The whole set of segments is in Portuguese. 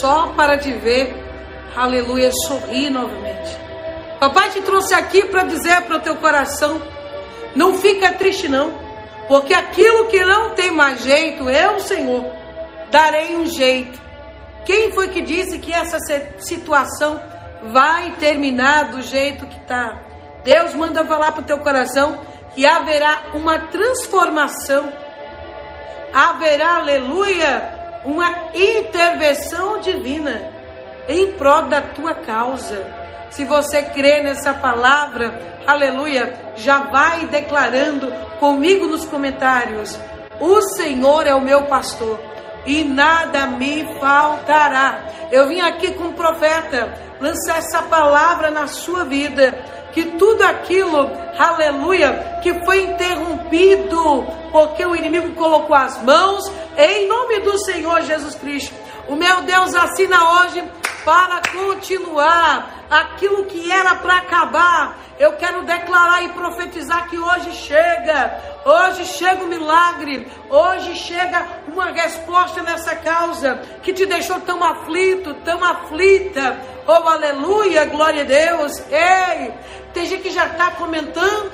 só para te ver, aleluia, sorrir novamente. Papai te trouxe aqui para dizer para o teu coração: não fica triste, não, porque aquilo que não tem mais jeito, eu, Senhor, darei um jeito. Quem foi que disse que essa situação vai terminar do jeito que está? Deus manda falar para o teu coração que haverá uma transformação, haverá, aleluia, uma intervenção divina em prol da tua causa. Se você crê nessa palavra, aleluia, já vai declarando comigo nos comentários: O Senhor é o meu pastor e nada me faltará. Eu vim aqui com o profeta lançar essa palavra na sua vida que tudo aquilo, aleluia, que foi interrompido, porque o inimigo colocou as mãos, em nome do Senhor Jesus Cristo. O meu Deus assina hoje para continuar aquilo que era para acabar. Eu quero declarar e profetizar que hoje chega, hoje chega o um milagre, hoje chega uma resposta nessa causa que te deixou tão aflito, tão aflita. Oh, aleluia, glória a Deus. Ei, tem gente que já está comentando.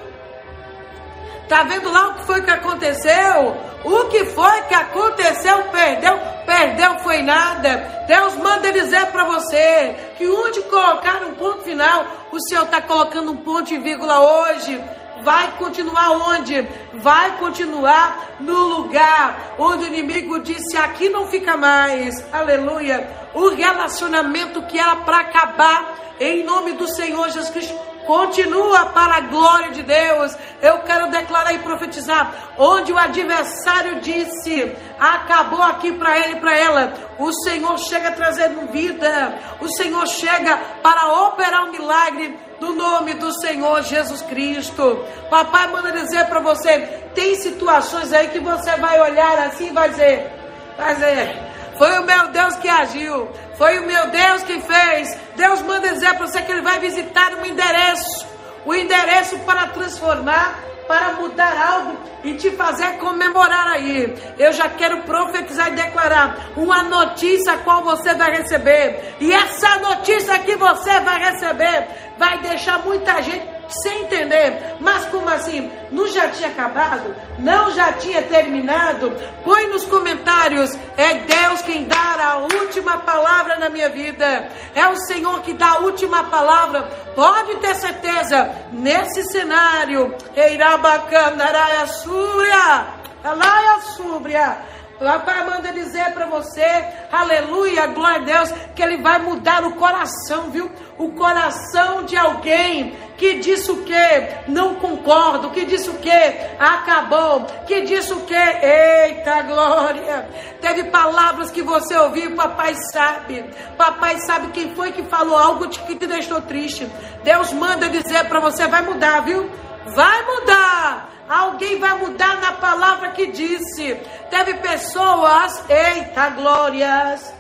Tá vendo lá o que foi que aconteceu? O que foi que aconteceu? Perdeu, perdeu foi nada. Deus manda dizer para você que onde colocar um ponto final, o Senhor está colocando um ponto e vírgula hoje. Vai continuar onde? Vai continuar no lugar onde o inimigo disse: aqui não fica mais. Aleluia. O relacionamento que era para acabar, em nome do Senhor Jesus Cristo Continua para a glória de Deus. Eu quero declarar e profetizar. Onde o adversário disse, acabou aqui para ele e para ela. O Senhor chega trazendo vida. O Senhor chega para operar um milagre no nome do Senhor Jesus Cristo. Papai manda dizer para você: tem situações aí que você vai olhar assim e vai dizer, vai dizer, foi o meu Deus que agiu. Foi o meu Deus que fez. Deus manda dizer para você que Ele vai visitar um endereço. O endereço para transformar, para mudar algo e te fazer comemorar aí. Eu já quero profetizar e declarar uma notícia qual você vai receber. E essa notícia que você vai receber vai deixar muita gente sem entender. Mas como assim? Não já tinha acabado? Não já tinha terminado? Põe nos comentários. É Deus quem dá a última palavra na minha vida. É o Senhor que dá a última palavra. Pode ter certeza. Nesse cenário, Eirabacanaraia Súria, Alaia Súbria. Papai manda dizer para você, aleluia, glória a Deus, que Ele vai mudar o coração, viu? O coração de alguém que disse o que? Não concordo, que disse o que? Acabou, que disse o que? Eita glória! Teve palavras que você ouviu, papai sabe. Papai sabe quem foi que falou algo que te deixou triste. Deus manda dizer para você, vai mudar, viu? Vai mudar. Alguém vai mudar na palavra que disse. Teve pessoas, eita glórias.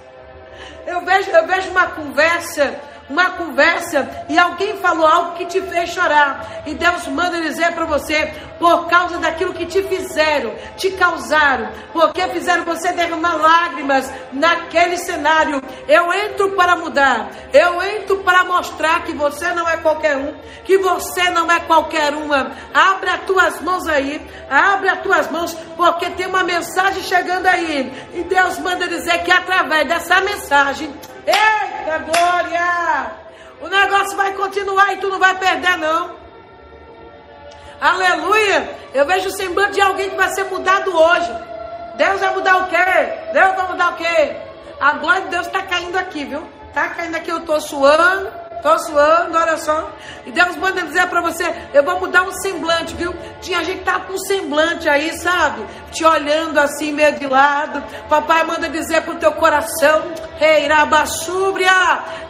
Eu vejo, eu vejo uma conversa uma conversa e alguém falou algo que te fez chorar. E Deus manda dizer para você, por causa daquilo que te fizeram, te causaram, porque fizeram você derramar lágrimas naquele cenário. Eu entro para mudar, eu entro para mostrar que você não é qualquer um, que você não é qualquer uma. Abre as tuas mãos aí, abre as tuas mãos, porque tem uma mensagem chegando aí. E Deus manda dizer que através dessa mensagem Eita glória! O negócio vai continuar e tu não vai perder, não. Aleluia! Eu vejo o semblante de alguém que vai ser mudado hoje. Deus vai mudar o quê? Deus vai mudar o quê? A glória de Deus está caindo aqui, viu? Está caindo aqui, eu estou suando. Tô suando, olha só. E Deus manda dizer para você: eu vou mudar um semblante, viu? Tinha gente que tá com um semblante aí, sabe? Te olhando assim, meio de lado. Papai manda dizer pro teu coração: hey,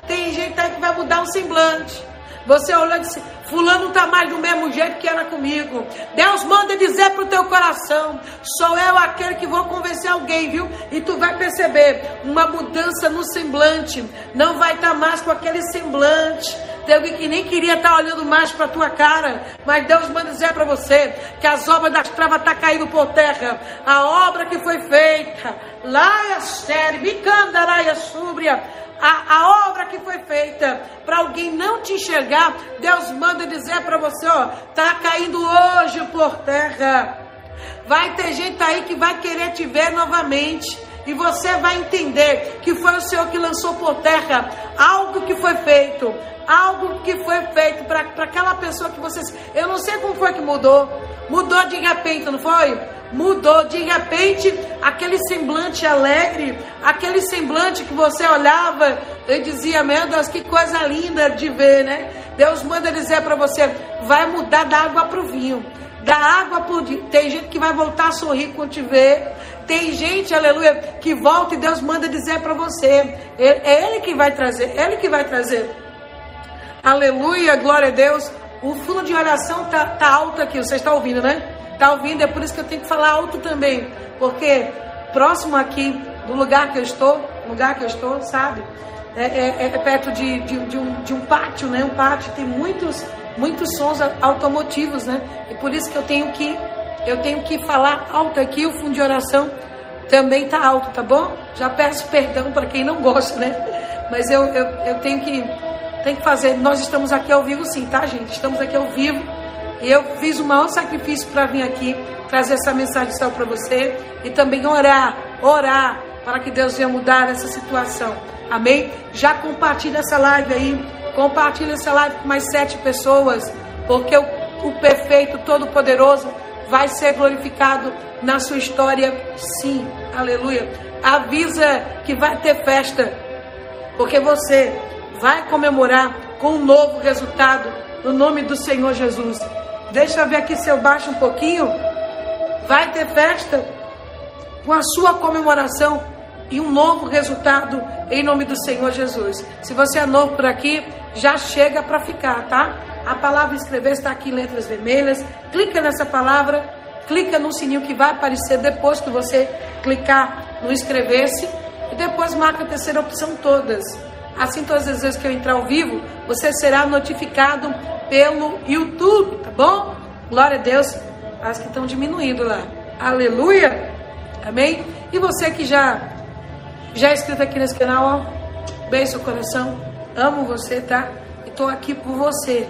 Tem gente aí que vai mudar um semblante. Você olhando e disse, fulano está mais do mesmo jeito que era comigo. Deus manda dizer para o teu coração, sou eu aquele que vou convencer alguém, viu? E tu vai perceber uma mudança no semblante. Não vai estar tá mais com aquele semblante Tem alguém que nem queria estar olhando mais para tua cara, mas Deus manda dizer para você que as obras das travas estão tá caindo por terra. A obra que foi feita, lá é série, bicanda é súbria, a, a, obra que foi feita para alguém não te enxergar, Deus manda dizer para você, ó, tá caindo hoje por terra. Vai ter gente aí que vai querer te ver novamente. E você vai entender que foi o Senhor que lançou por terra algo que foi feito, algo que foi feito para aquela pessoa que você. Eu não sei como foi que mudou. Mudou de repente, não foi? Mudou de repente aquele semblante alegre, aquele semblante que você olhava e dizia: Meu Deus, que coisa linda de ver, né? Deus manda dizer para você: vai mudar da água para o vinho da água por dia. Tem gente que vai voltar a sorrir quando te ver. Tem gente, aleluia, que volta e Deus manda dizer para você. É Ele que vai trazer, Ele que vai trazer. Aleluia, glória a Deus. O fundo de oração tá, tá alto aqui, você está ouvindo, né? Tá ouvindo, é por isso que eu tenho que falar alto também. Porque próximo aqui do lugar que eu estou, lugar que eu estou, sabe? É, é, é perto de, de, de, um, de um pátio, né? Um pátio tem muitos muitos sons automotivos, né? E por isso que eu tenho que eu tenho que falar alto aqui, o fundo de oração também tá alto, tá bom? Já peço perdão para quem não gosta, né? Mas eu, eu, eu tenho que tenho que fazer. Nós estamos aqui ao vivo sim, tá, gente? Estamos aqui ao vivo. E eu fiz o maior sacrifício para vir aqui trazer essa mensagem só para você e também orar, orar para que Deus venha mudar essa situação. Amém? Já compartilha essa live aí Compartilhe essa live com mais sete pessoas, porque o, o perfeito, todo-poderoso, vai ser glorificado na sua história, sim. Aleluia. Avisa que vai ter festa, porque você vai comemorar com um novo resultado no nome do Senhor Jesus. Deixa eu ver aqui se eu baixo um pouquinho. Vai ter festa com a sua comemoração e um novo resultado em nome do Senhor Jesus. Se você é novo por aqui, já chega para ficar, tá? A palavra inscrever está aqui em letras vermelhas. Clica nessa palavra, clica no sininho que vai aparecer depois que você clicar no inscrever-se e depois marca a terceira opção todas. Assim, todas as vezes que eu entrar ao vivo, você será notificado pelo YouTube, tá bom? Glória a Deus. As que estão diminuindo lá. Aleluia. Amém? E você que já já é inscrito aqui nesse canal, ó. Beijo seu coração. Amo você, tá? E tô aqui por você.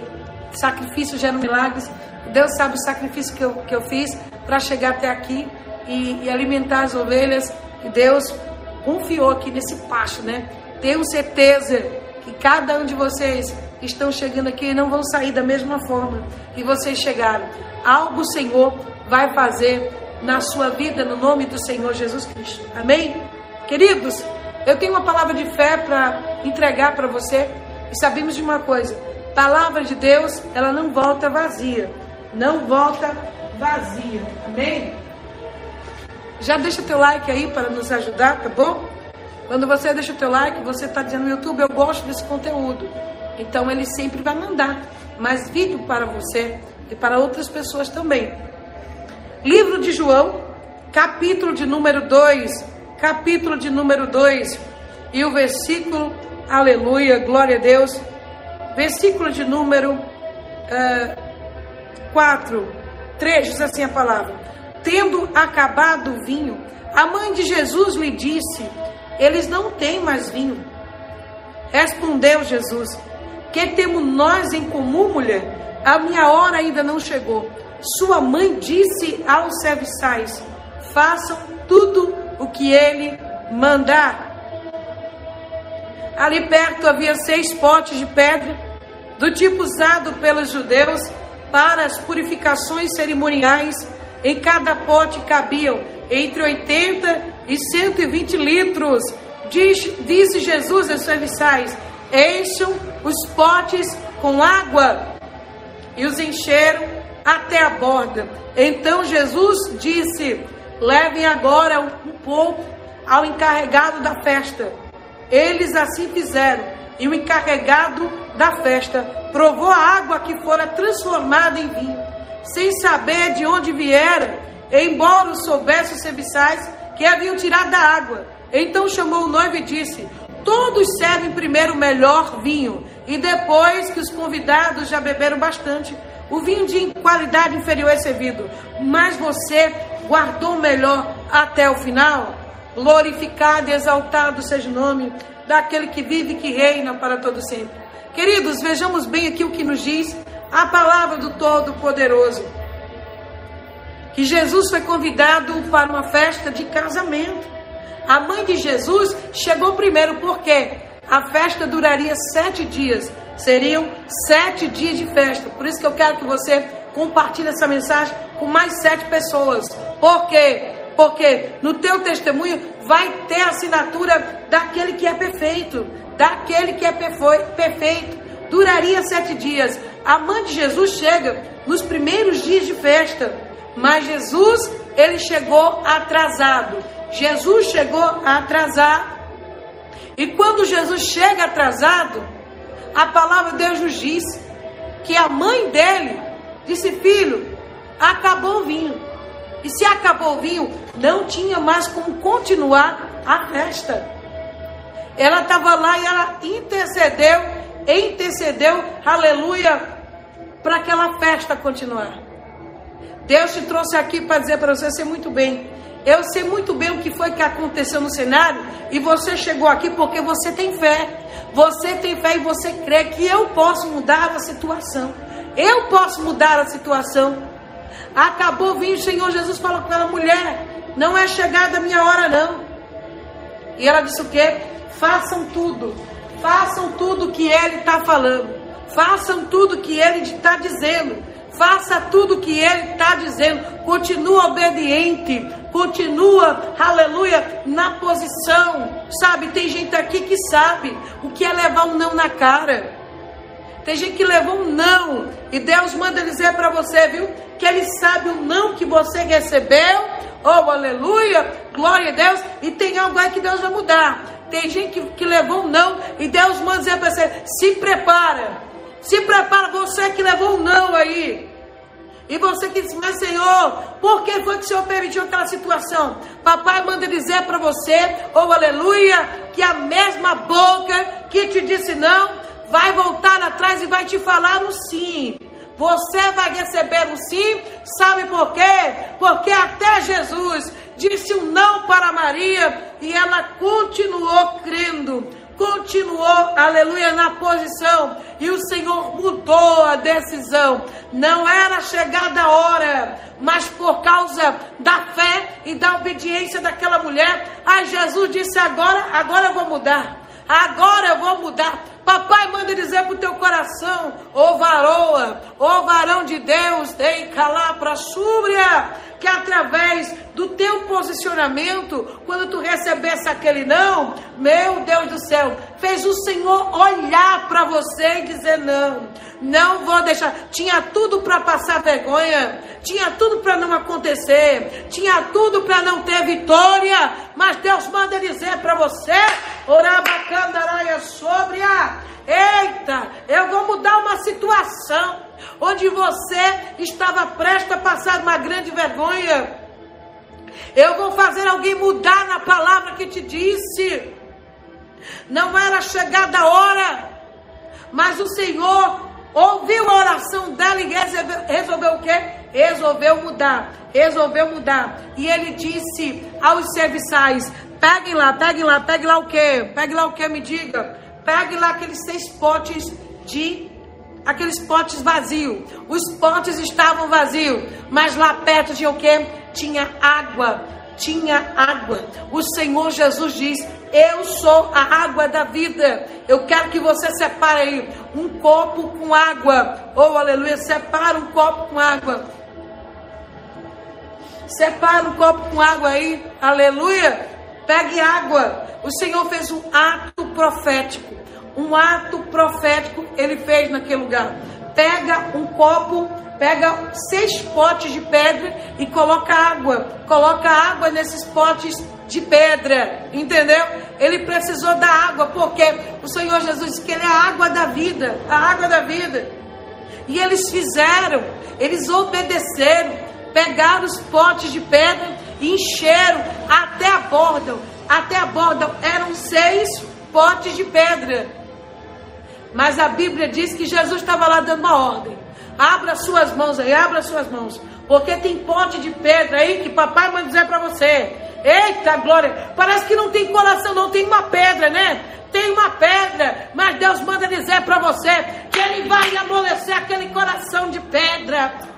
Sacrifício gera milagres. Deus sabe o sacrifício que eu, que eu fiz para chegar até aqui e, e, alimentar as ovelhas. E Deus confiou aqui nesse pasto, né? Tenho certeza que cada um de vocês estão chegando aqui não vão sair da mesma forma que vocês chegaram. Algo o Senhor vai fazer na sua vida, no nome do Senhor Jesus Cristo. Amém? Queridos, eu tenho uma palavra de fé para entregar para você e sabemos de uma coisa: palavra de Deus, ela não volta vazia, não volta vazia. Amém? Já deixa teu like aí para nos ajudar, tá bom? Quando você deixa o teu like, você está dizendo no YouTube, eu gosto desse conteúdo. Então ele sempre vai mandar mais vídeo para você e para outras pessoas também. Livro de João, capítulo de número 2, capítulo de número 2 e o versículo, aleluia, glória a Deus, versículo de número uh, 4, 3, diz assim a palavra: Tendo acabado o vinho, a mãe de Jesus lhe disse: Eles não têm mais vinho. Respondeu Jesus: Que temos nós em comum, mulher? A minha hora ainda não chegou. Sua mãe disse aos serviçais: Façam tudo o que ele mandar. Ali perto havia seis potes de pedra, do tipo usado pelos judeus para as purificações cerimoniais. Em cada pote cabiam entre 80 e 120 litros. Diz, disse Jesus aos serviçais: Encham os potes com água. E os encheram até a borda. Então Jesus disse: Levem agora um pouco ao encarregado da festa. Eles assim fizeram, e o encarregado da festa provou a água que fora transformada em vinho, sem saber de onde viera, embora soubesse os serviçais que haviam tirado da água. Então chamou o noivo e disse: todos servem primeiro o melhor vinho e depois que os convidados já beberam bastante, o vinho de qualidade inferior é servido, mas você guardou o melhor até o final. Glorificado e exaltado seja o nome daquele que vive e que reina para todo sempre. Queridos, vejamos bem aqui o que nos diz a palavra do Todo-Poderoso. Que Jesus foi convidado para uma festa de casamento. A mãe de Jesus chegou primeiro, porque a festa duraria sete dias. Seriam sete dias de festa. Por isso que eu quero que você compartilhe essa mensagem com mais sete pessoas. Por quê? Porque no teu testemunho vai ter a assinatura daquele que é perfeito, daquele que é perfeito. Duraria sete dias. A mãe de Jesus chega nos primeiros dias de festa, mas Jesus ele chegou atrasado. Jesus chegou atrasado. E quando Jesus chega atrasado, a palavra de Deus nos diz que a mãe dele disse: Filho, acabou o vinho. E se acabou o vinho, não tinha mais como continuar a festa. Ela estava lá e ela intercedeu, intercedeu, aleluia, para aquela festa continuar. Deus te trouxe aqui para dizer para você ser muito bem. Eu sei muito bem o que foi que aconteceu no cenário e você chegou aqui porque você tem fé. Você tem fé e você crê que eu posso mudar a situação. Eu posso mudar a situação. Acabou vir o Senhor Jesus falou com ela, mulher, não é chegada a minha hora não. E ela disse o quê? Façam tudo, façam tudo que ele está falando, façam tudo que ele está dizendo. Faça tudo o que ele está dizendo. Continua obediente. Continua, aleluia, na posição. Sabe, tem gente aqui que sabe o que é levar um não na cara. Tem gente que levou um não. E Deus manda dizer para você, viu? Que Ele sabe o não que você recebeu. Oh, aleluia, glória a Deus. E tem algo aí que Deus vai mudar. Tem gente que, que levou um não. E Deus manda dizer para você: se prepara. Se prepara, você que levou um não aí. E você que disse, mas Senhor, por que foi que o Senhor permitiu aquela situação? Papai manda dizer para você, oh aleluia, que a mesma boca que te disse não, vai voltar atrás e vai te falar um sim. Você vai receber um sim, sabe por quê? Porque até Jesus disse um não para Maria e ela continuou crendo continuou, aleluia, na posição e o Senhor mudou a decisão. Não era chegada a hora, mas por causa da fé e da obediência daquela mulher, a Jesus disse: agora, agora eu vou mudar. Agora eu vou mudar. Papai manda dizer para o teu coração, ô varoa, ô varão de Deus, dei calar para súbria, que através do teu posicionamento, quando tu recebesse aquele não, meu Deus do céu, fez o Senhor olhar para você e dizer não, não vou deixar. Tinha tudo para passar vergonha, tinha tudo para não acontecer, tinha tudo para não ter vitória, mas Deus manda dizer para você, orabacandaraia sobre a Eita, eu vou mudar uma situação onde você estava prestes a passar uma grande vergonha. Eu vou fazer alguém mudar na palavra que te disse. Não era chegada a hora, mas o Senhor ouviu a oração dela e resolveu, resolveu o quê? Resolveu mudar, resolveu mudar. E ele disse aos serviçais: peguem lá, peguem lá, peguem lá o quê? Peguem lá o quê? Me diga. Pegue lá aqueles seis potes de aqueles potes vazios. Os potes estavam vazios, mas lá perto tinha o que? Tinha água. Tinha água. O Senhor Jesus diz: Eu sou a água da vida. Eu quero que você separe aí um copo com água. Oh, aleluia. Separa um copo com água. Separa um copo com água aí. Aleluia. Pegue água. O Senhor fez um ato profético. Um ato profético ele fez naquele lugar. Pega um copo, pega seis potes de pedra e coloca água. Coloca água nesses potes de pedra, entendeu? Ele precisou da água, porque o Senhor Jesus disse que Ele é a água da vida, a água da vida. E eles fizeram, eles obedeceram, pegaram os potes de pedra e encheram até a borda até a borda eram seis potes de pedra. Mas a Bíblia diz que Jesus estava lá dando uma ordem. Abra suas mãos aí, abra suas mãos. Porque tem pote de pedra aí que papai vai dizer para você. Eita glória! Parece que não tem coração, não tem uma pedra, né? Tem uma pedra, mas Deus manda dizer para você que Ele vai amolecer aquele coração de pedra.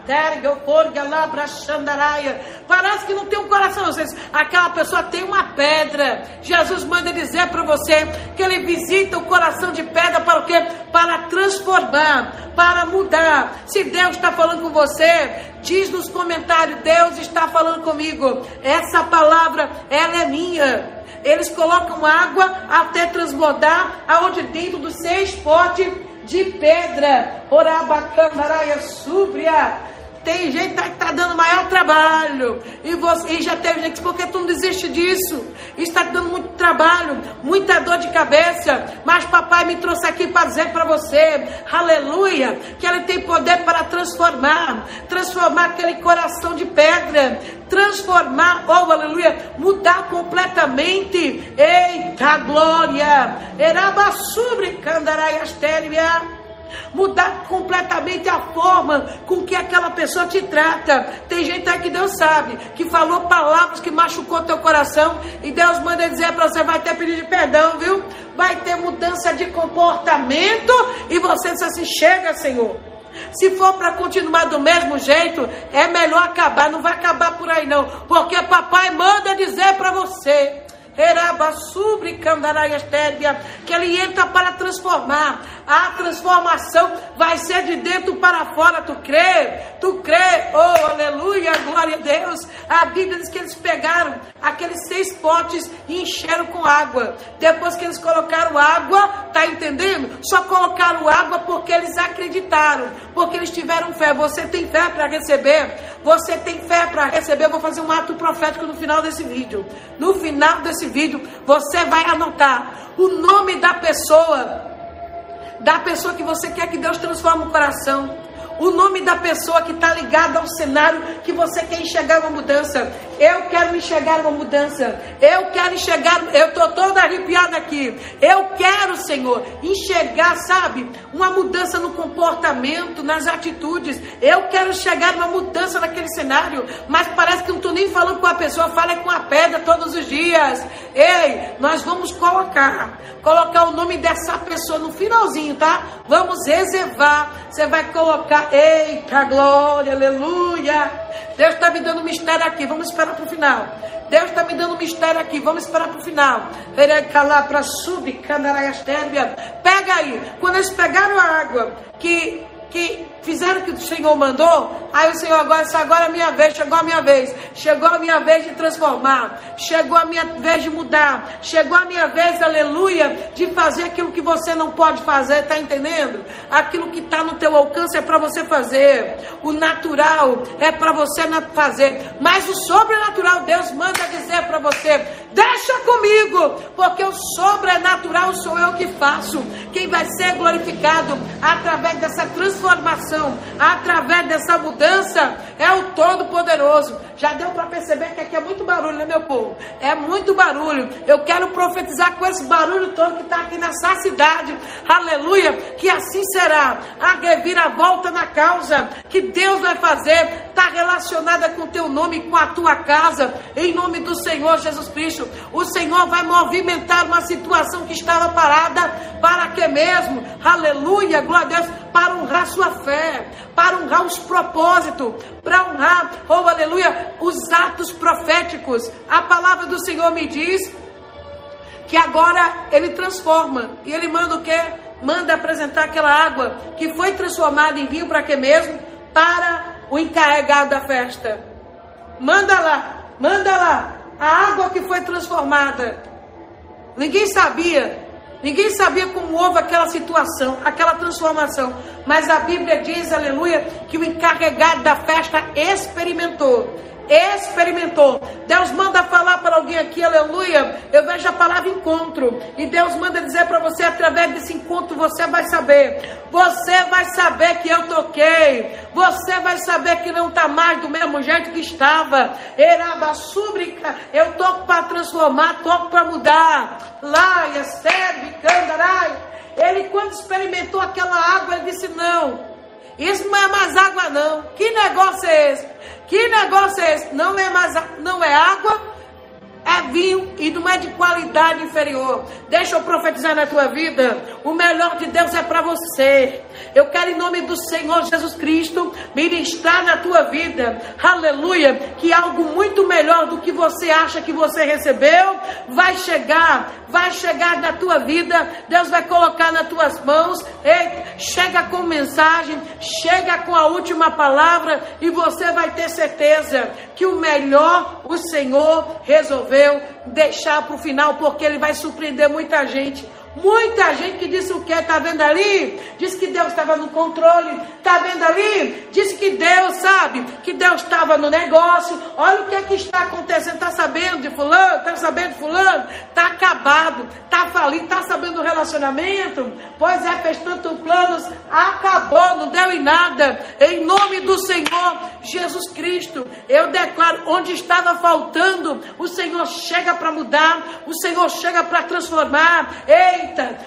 Parece que não tem um coração. Vocês, aquela pessoa tem uma pedra. Jesus manda dizer para você que ele visita o coração de pedra para o quê? Para transformar, para mudar. Se Deus está falando com você, diz nos comentários: Deus está falando comigo. Essa palavra, ela é minha. Eles colocam água até transbordar aonde dentro dos seis potes de pedra. Orabacandaraia súbria. Tem gente que está dando maior trabalho. E, você, e já teve gente, que tu não desiste disso? Está dando muito trabalho, muita dor de cabeça. Mas papai me trouxe aqui para dizer para você, aleluia, que ele tem poder para transformar transformar aquele coração de pedra, transformar, oh aleluia, mudar completamente. Eita glória! Erabassubri candaraiastérvia mudar completamente a forma com que aquela pessoa te trata. Tem gente aí que Deus sabe, que falou palavras que machucou teu coração e Deus manda dizer para você, vai ter pedido de perdão, viu? Vai ter mudança de comportamento e você diz assim, chega Senhor. Se for para continuar do mesmo jeito, é melhor acabar, não vai acabar por aí não, porque papai manda dizer para você, que ele entra para transformar. A transformação vai ser de dentro para fora. Tu crê? Tu crê? Oh, aleluia, glória a Deus. A Bíblia diz que eles pegaram aqueles seis potes e encheram com água. Depois que eles colocaram água, tá entendendo? Só colocaram água porque eles acreditaram, porque eles tiveram fé. Você tem fé para receber? Você tem fé para receber? Eu vou fazer um ato profético no final desse vídeo. No final desse esse vídeo, você vai anotar o nome da pessoa, da pessoa que você quer que Deus transforme o coração o nome da pessoa que está ligada ao cenário que você quer enxergar uma mudança. Eu quero enxergar uma mudança. Eu quero enxergar, eu estou toda arrepiada aqui. Eu quero, Senhor, enxergar, sabe, uma mudança no comportamento, nas atitudes. Eu quero enxergar uma mudança naquele cenário. Mas parece que não estou nem falando com a pessoa, fala com a pedra todos os dias. Ei, nós vamos colocar, colocar o nome dessa pessoa no finalzinho, tá? Vamos reservar. Você vai colocar Eita glória, aleluia. Deus está me dando um mistério aqui. Vamos esperar para o final. Deus está me dando um mistério aqui. Vamos esperar para o final. para subir, Pega aí. Quando eles pegaram a água que que fizeram o que o Senhor mandou, aí o Senhor agora agora é a minha vez, chegou a minha vez, chegou a minha vez de transformar, chegou a minha vez de mudar, chegou a minha vez, aleluia, de fazer aquilo que você não pode fazer, tá entendendo? Aquilo que está no teu alcance é para você fazer, o natural é para você fazer, mas o sobrenatural Deus manda dizer para você, deixa comigo, porque o sobrenatural sou eu que faço, quem vai ser glorificado através dessa transformação transformação, através dessa mudança, é o Todo-Poderoso. Já deu para perceber que aqui é muito barulho, né, meu povo? É muito barulho. Eu quero profetizar com esse barulho todo que está aqui nessa cidade. Aleluia. Que assim será. A reviravolta na causa que Deus vai fazer está relacionada com o teu nome, com a tua casa. Em nome do Senhor Jesus Cristo. O Senhor vai movimentar uma situação que estava parada. Para que mesmo? Aleluia. Glória a Deus. Para honrar sua fé, para honrar os propósitos, para honrar, oh aleluia, os atos proféticos. A palavra do Senhor me diz que agora ele transforma e ele manda o quê? Manda apresentar aquela água que foi transformada em vinho para quê mesmo? Para o encarregado da festa. Manda lá, manda lá a água que foi transformada. Ninguém sabia Ninguém sabia como houve aquela situação, aquela transformação. Mas a Bíblia diz, aleluia, que o encarregado da festa experimentou. Experimentou. Deus manda falar para alguém aqui, aleluia. Eu vejo a palavra encontro. E Deus manda dizer para você, através desse encontro, você vai saber. Você vai saber que eu toquei. Você vai saber que não está mais do mesmo jeito que estava. Eraba súbrica. Eu toco para transformar, toco para mudar. Laia, serve, candarai. Ele, quando experimentou aquela água, ele disse: Não. Isso não é mais água, não. Que negócio é esse? Que negócio é esse? Não é mais não é água, é vinho e não é de qualidade inferior. Deixa eu profetizar na tua vida. O melhor de Deus é para você. Eu quero, em nome do Senhor Jesus Cristo, ministrar na tua vida, aleluia, que algo muito melhor do que você acha que você recebeu vai chegar, vai chegar na tua vida. Deus vai colocar nas tuas mãos. Ei, chega com mensagem, chega com a última palavra e você vai ter certeza que o melhor o Senhor resolveu deixar para o final, porque Ele vai surpreender muita gente. Muita gente que disse o que? Está vendo ali? Disse que Deus estava no controle. Está vendo ali? Disse que Deus, sabe? Que Deus estava no negócio. Olha o que, é que está acontecendo. Está sabendo de fulano? Está sabendo de fulano? Está acabado. Está falido. Está sabendo do relacionamento? Pois é, fez tantos planos. Acabou. Não deu em nada. Em nome do Senhor Jesus Cristo. Eu declaro, onde estava faltando, o Senhor chega para mudar. O Senhor chega para transformar. Ei,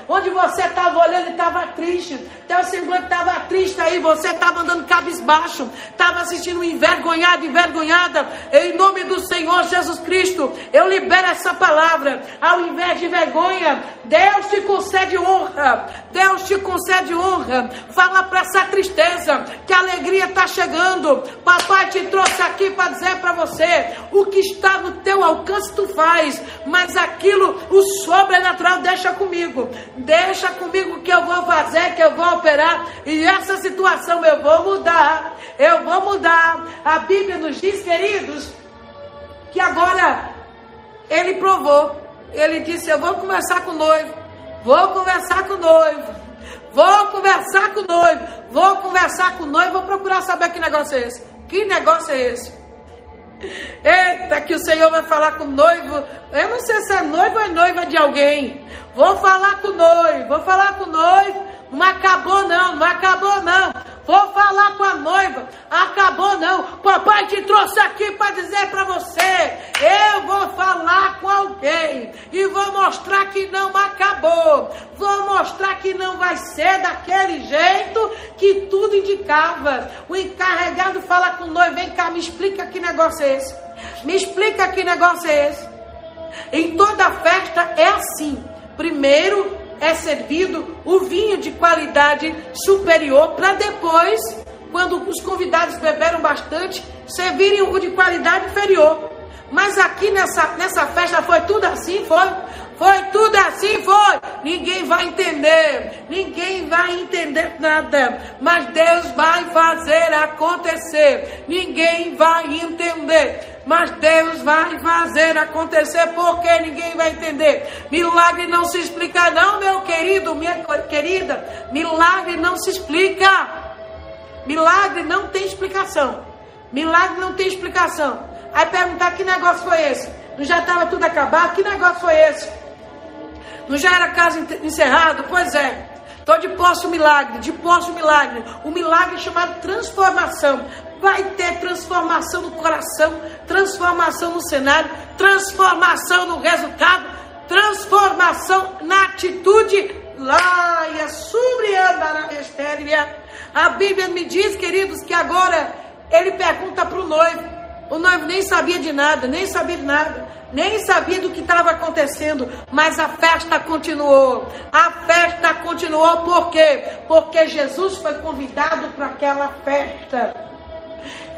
onde você estava olhando e estava triste, teu semblante estava triste aí, você estava andando cabisbaixo, estava assistindo envergonhado, envergonhada, em nome do Senhor Jesus Cristo, eu libero essa palavra, ao invés de vergonha, Deus te concede honra, Deus te concede honra, fala para essa tristeza, que a alegria está chegando, papai te trouxe aqui para dizer para você, o que está no teu alcance tu faz, mas aquilo, o sobrenatural deixa comigo, comigo, deixa comigo que eu vou fazer, que eu vou operar, e essa situação eu vou mudar, eu vou mudar. A Bíblia nos diz, queridos, que agora ele provou, ele disse: Eu vou conversar com o noivo, vou conversar com o noivo, vou conversar com o noivo, vou conversar com o noivo, vou procurar saber que negócio é esse. Que negócio é esse? Eita, que o Senhor vai falar com o noivo. Eu não sei se é noivo ou é noiva de alguém. Vou falar com o noivo, vou falar com o noivo. Não acabou não, não acabou não. Vou falar com a noiva. Acabou não. Papai te trouxe aqui para dizer para você. Eu vou falar com alguém e vou mostrar que não acabou. Vou mostrar que não vai ser daquele jeito que tudo indicava. O encarregado fala com o noivo, vem cá, me explica que negócio é esse. Me explica que negócio é esse. Em toda festa é assim. Primeiro é servido o vinho de qualidade superior para depois, quando os convidados beberam bastante, servirem o de qualidade inferior. Mas aqui nessa, nessa festa foi tudo assim, foi? Foi tudo assim, foi. Ninguém vai entender, ninguém vai entender nada, mas Deus vai fazer acontecer. Ninguém vai entender mas Deus vai fazer acontecer porque ninguém vai entender. Milagre não se explica, não, meu querido, minha querida. Milagre não se explica. Milagre não tem explicação. Milagre não tem explicação. Aí perguntar que negócio foi esse? Não já estava tudo acabado? Que negócio foi esse? Não já era caso encerrado? Pois é. Estou de posse o milagre, de posse o milagre. O milagre chamado transformação vai ter transformação no coração, transformação no cenário, transformação no resultado, transformação na atitude. Lá e a Bíblia me diz, queridos, que agora ele pergunta para o noivo. O noivo nem sabia de nada, nem sabia de nada, nem sabia do que estava acontecendo, mas a festa continuou. A festa continuou por quê? Porque Jesus foi convidado para aquela festa.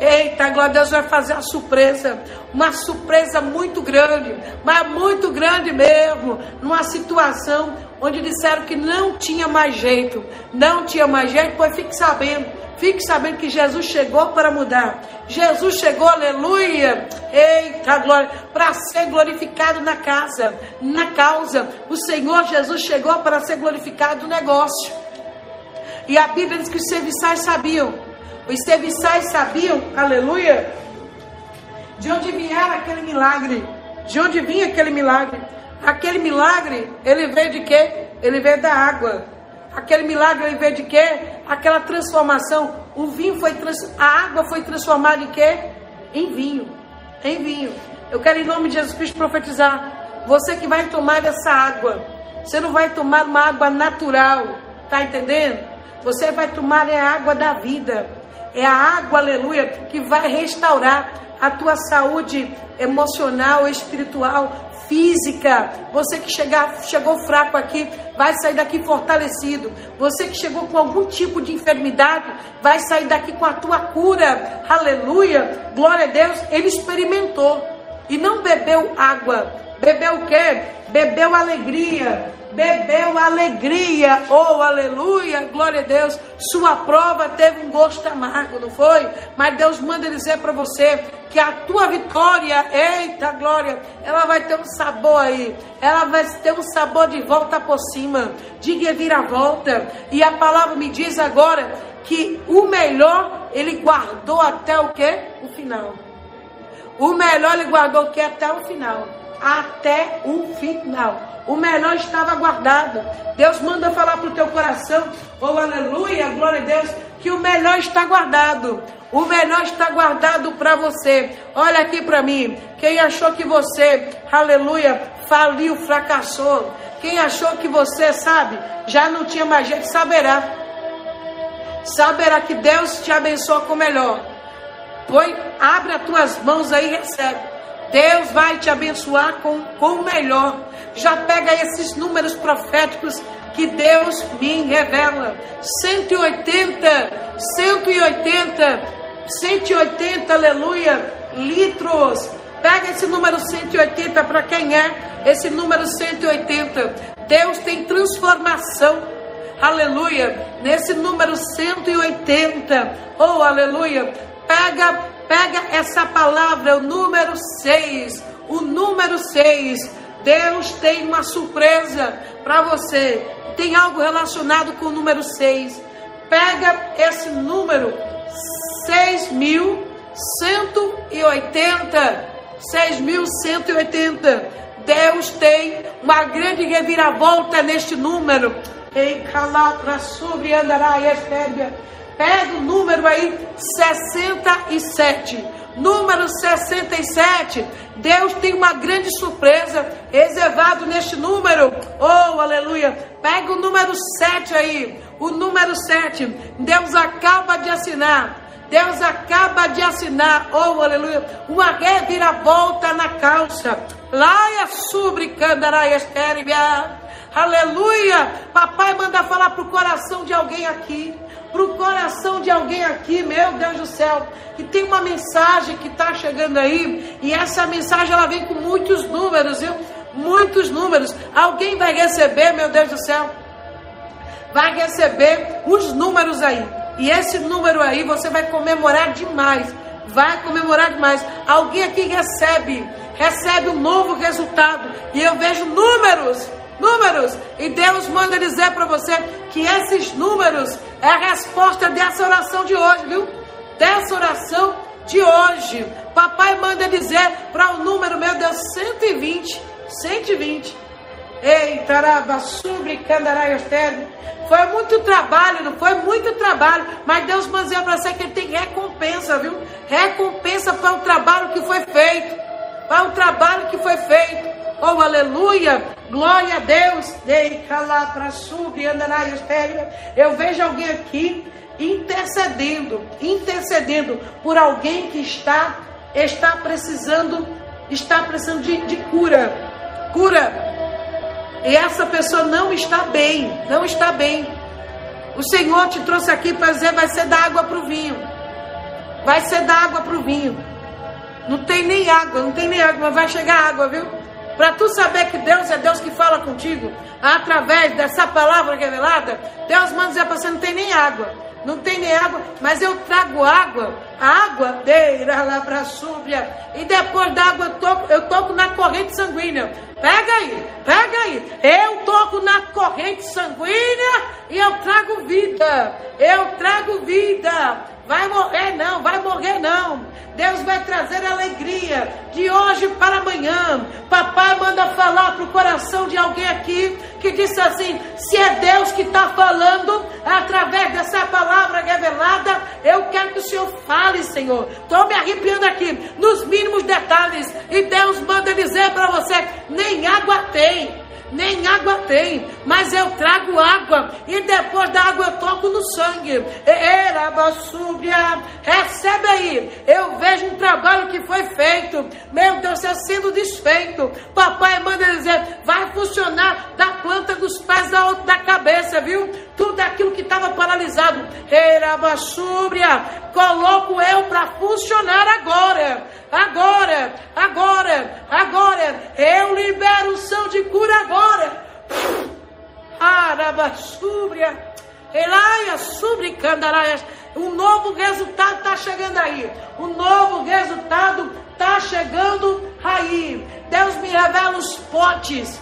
Eita, glória a Deus vai fazer a surpresa, uma surpresa muito grande, mas muito grande mesmo, numa situação onde disseram que não tinha mais jeito, não tinha mais jeito, pois fique sabendo, fique sabendo que Jesus chegou para mudar. Jesus chegou, aleluia, eita glória, para ser glorificado na casa, na causa. O Senhor Jesus chegou para ser glorificado no negócio. E a Bíblia diz que os serviçais sabiam os serviçais sabiam, aleluia, De onde vier aquele milagre? De onde vinha aquele milagre? Aquele milagre, ele veio de quê? Ele veio da água. Aquele milagre ele veio de quê? Aquela transformação. O vinho foi trans... a água foi transformada em quê? Em vinho. Em vinho. Eu quero em nome de Jesus Cristo profetizar. Você que vai tomar essa água, você não vai tomar uma água natural, tá entendendo? Você vai tomar é a água da vida. É a água, aleluia, que vai restaurar a tua saúde emocional, espiritual, física. Você que chegar, chegou fraco aqui, vai sair daqui fortalecido. Você que chegou com algum tipo de enfermidade, vai sair daqui com a tua cura. Aleluia. Glória a Deus. Ele experimentou e não bebeu água. Bebeu o quê? Bebeu alegria bebeu alegria, oh aleluia, glória a Deus. Sua prova teve um gosto amargo, não foi? Mas Deus manda dizer para você que a tua vitória, eita glória, ela vai ter um sabor aí, ela vai ter um sabor de volta por cima, de volta. E a palavra me diz agora que o melhor ele guardou até o que? O final. O melhor ele guardou o que? Até o final. Até o final. O melhor estava guardado. Deus manda falar para o teu coração, oh aleluia, glória a Deus, que o melhor está guardado. O melhor está guardado para você. Olha aqui para mim. Quem achou que você, aleluia, faliu, fracassou. Quem achou que você, sabe, já não tinha mais jeito, saberá. Saberá que Deus te abençoa com o melhor. Põe, abre as tuas mãos aí e recebe. Deus vai te abençoar com, com o melhor. Já pega esses números proféticos que Deus me revela. 180, 180, 180, aleluia, litros. Pega esse número 180 para quem é esse número 180. Deus tem transformação. Aleluia. Nesse número 180. Oh, aleluia. Pega, pega essa palavra, o número 6. O número 6 Deus tem uma surpresa para você. Tem algo relacionado com o número 6. Pega esse número 6180. 6180. Deus tem uma grande reviravolta neste número. Em Calatra sobre andará e Pega o número aí 67 número 67. Deus tem uma grande surpresa reservado neste número. Oh, aleluia. Pega o número 7 aí. O número 7. Deus acaba de assinar. Deus acaba de assinar, oh aleluia, uma reviravolta na calça. Laia subricandaraias Aleluia! Papai manda falar pro coração de alguém aqui para o coração de alguém aqui, meu Deus do céu, que tem uma mensagem que está chegando aí, e essa mensagem ela vem com muitos números, viu? Muitos números. Alguém vai receber, meu Deus do céu, vai receber os números aí. E esse número aí você vai comemorar demais. Vai comemorar demais. Alguém aqui recebe, recebe um novo resultado. E eu vejo números números. E Deus manda dizer para você que esses números é a resposta dessa oração de hoje, viu? Dessa oração de hoje. Papai manda dizer para o número, meu Deus, 120. 120. Eita, sobre Candaraiostério. Foi muito trabalho, não foi muito trabalho, mas Deus mandou para você que ele tem recompensa, viu? Recompensa para o trabalho que foi feito. Para o trabalho que foi feito. Oh, aleluia! Glória a Deus! Eu vejo alguém aqui intercedendo, intercedendo por alguém que está está precisando, está precisando de, de cura, cura. E essa pessoa não está bem, não está bem. O Senhor te trouxe aqui para dizer, vai ser da água para o vinho. Vai ser da água para o vinho. Não tem nem água, não tem nem água, mas vai chegar água, viu? Para tu saber que Deus é Deus que fala contigo, através dessa palavra revelada, Deus manda dizer para você: não tem nem água, não tem nem água, mas eu trago água, água deira lá para súbia, e depois da água eu toco, eu toco na corrente sanguínea. Pega aí, pega aí. Eu toco na corrente sanguínea e eu trago vida. Eu trago vida. vai morrer não, vai morrer não. Deus vai trazer alegria de hoje para amanhã. Papai manda falar para o coração de alguém aqui que disse assim: se é Deus que está falando através dessa palavra revelada, eu quero Senhor fale, Senhor. Estou me arrepiando aqui nos mínimos detalhes. E Deus manda dizer para você: nem água tem nem água tem, mas eu trago água, e depois da água eu toco no sangue. Era súbia, recebe aí. Eu vejo um trabalho que foi feito, meu Deus, está sendo desfeito. Papai manda dizer: vai funcionar da planta dos pés da, da cabeça, viu? Tudo aquilo que estava paralisado. Era súbia, coloco eu para funcionar agora agora, agora, agora. Eu libero o som de cura agora. Arabassúbria, Elaia, subricandaraias. Um novo resultado está chegando aí. Um novo resultado está chegando aí. Deus me revela os potes.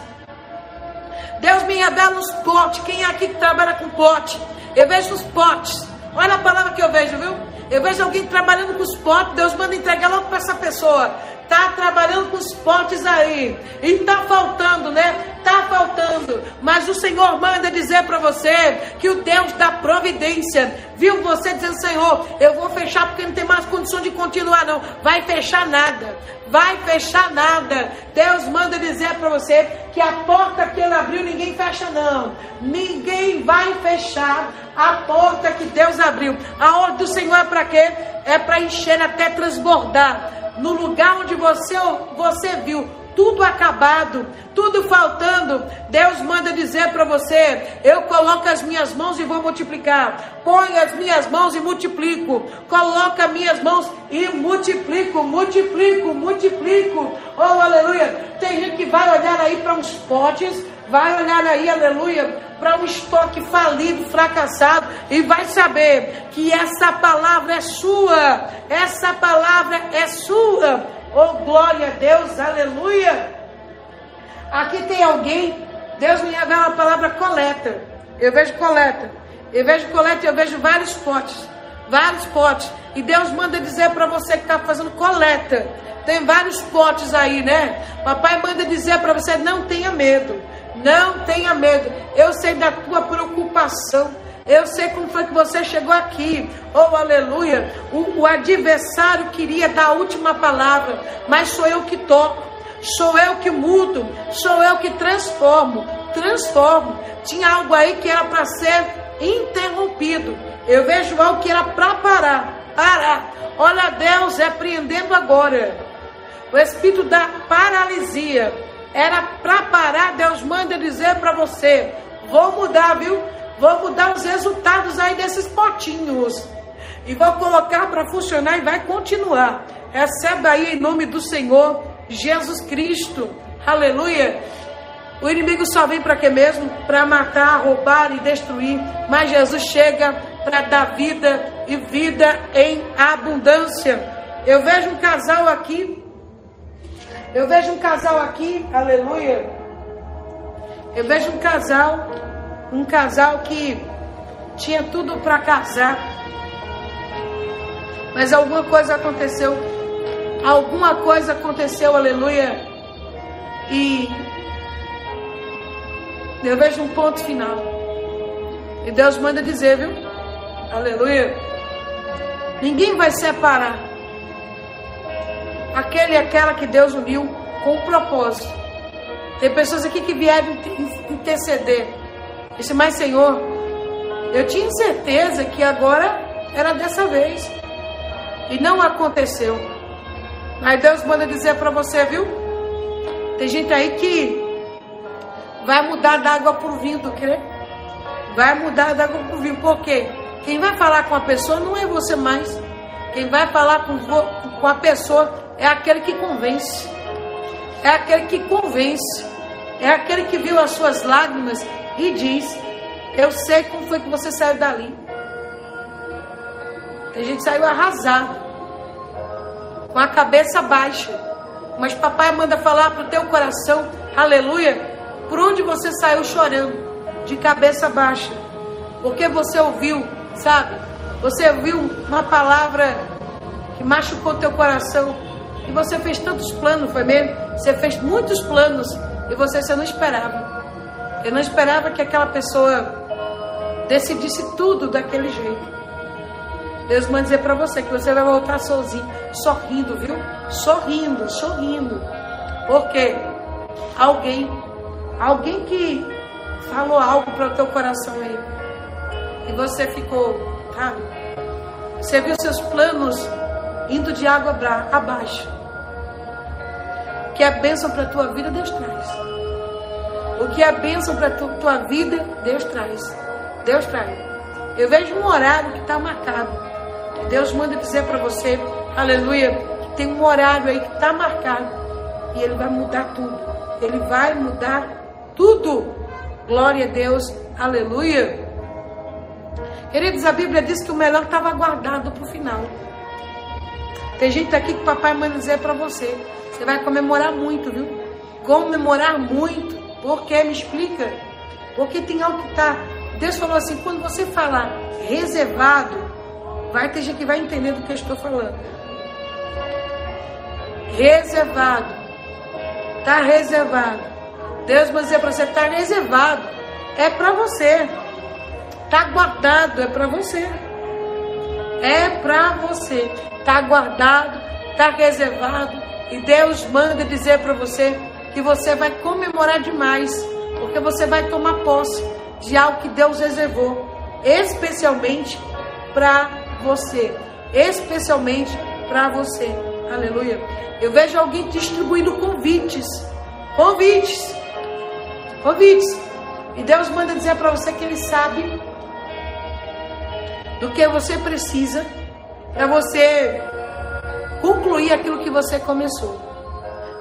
Deus me revela os potes. Quem é aqui que trabalha com pote? Eu vejo os potes. Olha a palavra que eu vejo, viu? Eu vejo alguém trabalhando com os potes, Deus manda entregar logo para essa pessoa. Tá trabalhando com os potes aí. E tá faltando, né? Tá faltando. Mas o Senhor manda dizer para você que o Deus da providência, viu você dizendo, Senhor, eu vou fechar porque não tem mais condição de continuar, não. Vai fechar nada vai fechar nada. Deus manda dizer para você que a porta que ele abriu, ninguém fecha, não. Ninguém vai fechar a porta que Deus abriu. A ordem do Senhor é para quê? É para encher até transbordar. No lugar onde você, você viu tudo acabado, tudo faltando, Deus manda dizer para você: eu coloco as minhas mãos e vou multiplicar. Põe as minhas mãos e multiplico. Coloca as minhas mãos e multiplico, multiplico, multiplico. Oh, aleluia! Tem gente que vai olhar aí para uns potes, vai olhar aí, aleluia, para um estoque falido, fracassado, e vai saber que essa palavra é sua. Essa palavra é sua. Oh, glória a Deus, aleluia. Aqui tem alguém, Deus me revela a palavra coleta. Eu vejo coleta. Eu vejo coleta e eu vejo vários potes. Vários potes. E Deus manda dizer para você que está fazendo coleta. Tem vários potes aí, né? Papai manda dizer para você: não tenha medo. Não tenha medo. Eu sei da tua preocupação. Eu sei como foi que você chegou aqui. Oh, aleluia. O, o adversário queria dar a última palavra, mas sou eu que toco. Sou eu que mudo. Sou eu que transformo. Transformo. Tinha algo aí que era para ser interrompido. Eu vejo algo que era para parar. Parar. Olha Deus repreendendo agora. O espírito da paralisia era para parar. Deus manda dizer para você: vou mudar, viu? Vou mudar os resultados aí desses potinhos. E vou colocar para funcionar e vai continuar. Receba aí em nome do Senhor Jesus Cristo. Aleluia. O inimigo só vem para quê mesmo? Para matar, roubar e destruir. Mas Jesus chega para dar vida e vida em abundância. Eu vejo um casal aqui. Eu vejo um casal aqui. Aleluia. Eu vejo um casal um casal que tinha tudo para casar, mas alguma coisa aconteceu. Alguma coisa aconteceu, aleluia. E eu vejo um ponto final. E Deus manda dizer, viu? Aleluia. Ninguém vai separar aquele e aquela que Deus uniu com um propósito. Tem pessoas aqui que vieram interceder Disse, mas Senhor, eu tinha certeza que agora era dessa vez. E não aconteceu. Mas Deus manda dizer para você, viu? Tem gente aí que vai mudar da água para o vinho, tu crê? Vai mudar da água para o vinho. Por quê? Quem vai falar com a pessoa não é você mais. Quem vai falar com, com a pessoa é aquele que convence. É aquele que convence. É aquele que viu as suas lágrimas e diz: Eu sei como foi que você saiu dali. A gente saiu arrasado, com a cabeça baixa. Mas papai manda falar para o teu coração, aleluia, por onde você saiu chorando, de cabeça baixa. Porque você ouviu, sabe? Você viu uma palavra que machucou teu coração e você fez tantos planos, foi mesmo? Você fez muitos planos e você, você não esperava. Eu não esperava que aquela pessoa decidisse tudo daquele jeito. Deus manda dizer para você que você vai voltar sozinho, sorrindo, viu? Sorrindo, sorrindo. Porque alguém, alguém que falou algo para o teu coração aí. E você ficou, tá? Você viu seus planos indo de água abaixo. Que é bênção para a tua vida, Deus traz. O que é bênção para a tua, tua vida, Deus traz. Deus traz. Eu vejo um horário que está marcado. Deus manda dizer para você, aleluia, que tem um horário aí que está marcado. E Ele vai mudar tudo. Ele vai mudar tudo. Glória a Deus, aleluia. Queridos, a Bíblia diz que o melhor estava guardado para o final. Tem gente aqui que papai manda dizer para você. Você vai comemorar muito, viu? Comemorar muito. Por quê? Me explica. Porque tem algo que está. Deus falou assim: quando você falar reservado, vai ter gente que vai entender do que eu estou falando. Reservado. Está reservado. Deus vai dizer para você: está reservado. É para você. Está guardado. É para você. É para você. Está guardado. Está reservado. E Deus manda dizer para você que você vai comemorar demais, porque você vai tomar posse de algo que Deus reservou, especialmente para você, especialmente para você. Aleluia. Eu vejo alguém distribuindo convites, convites, convites. E Deus manda dizer para você que Ele sabe do que você precisa para você concluir aquilo que você começou.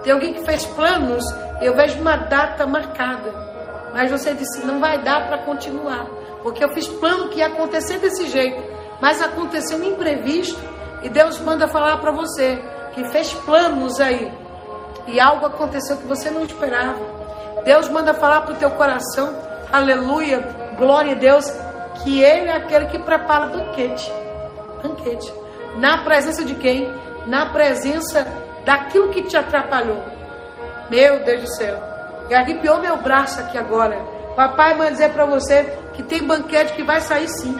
Tem alguém que fez planos, eu vejo uma data marcada, mas você disse: não vai dar para continuar, porque eu fiz plano que ia acontecer desse jeito, mas aconteceu um imprevisto e Deus manda falar para você que fez planos aí e algo aconteceu que você não esperava. Deus manda falar para o teu coração, aleluia, glória a Deus, que Ele é aquele que prepara banquete. Banquete. Na presença de quem? Na presença daquilo que te atrapalhou. Meu Deus do céu. Arrepiou meu braço aqui agora. Papai vai dizer para você que tem banquete que vai sair sim.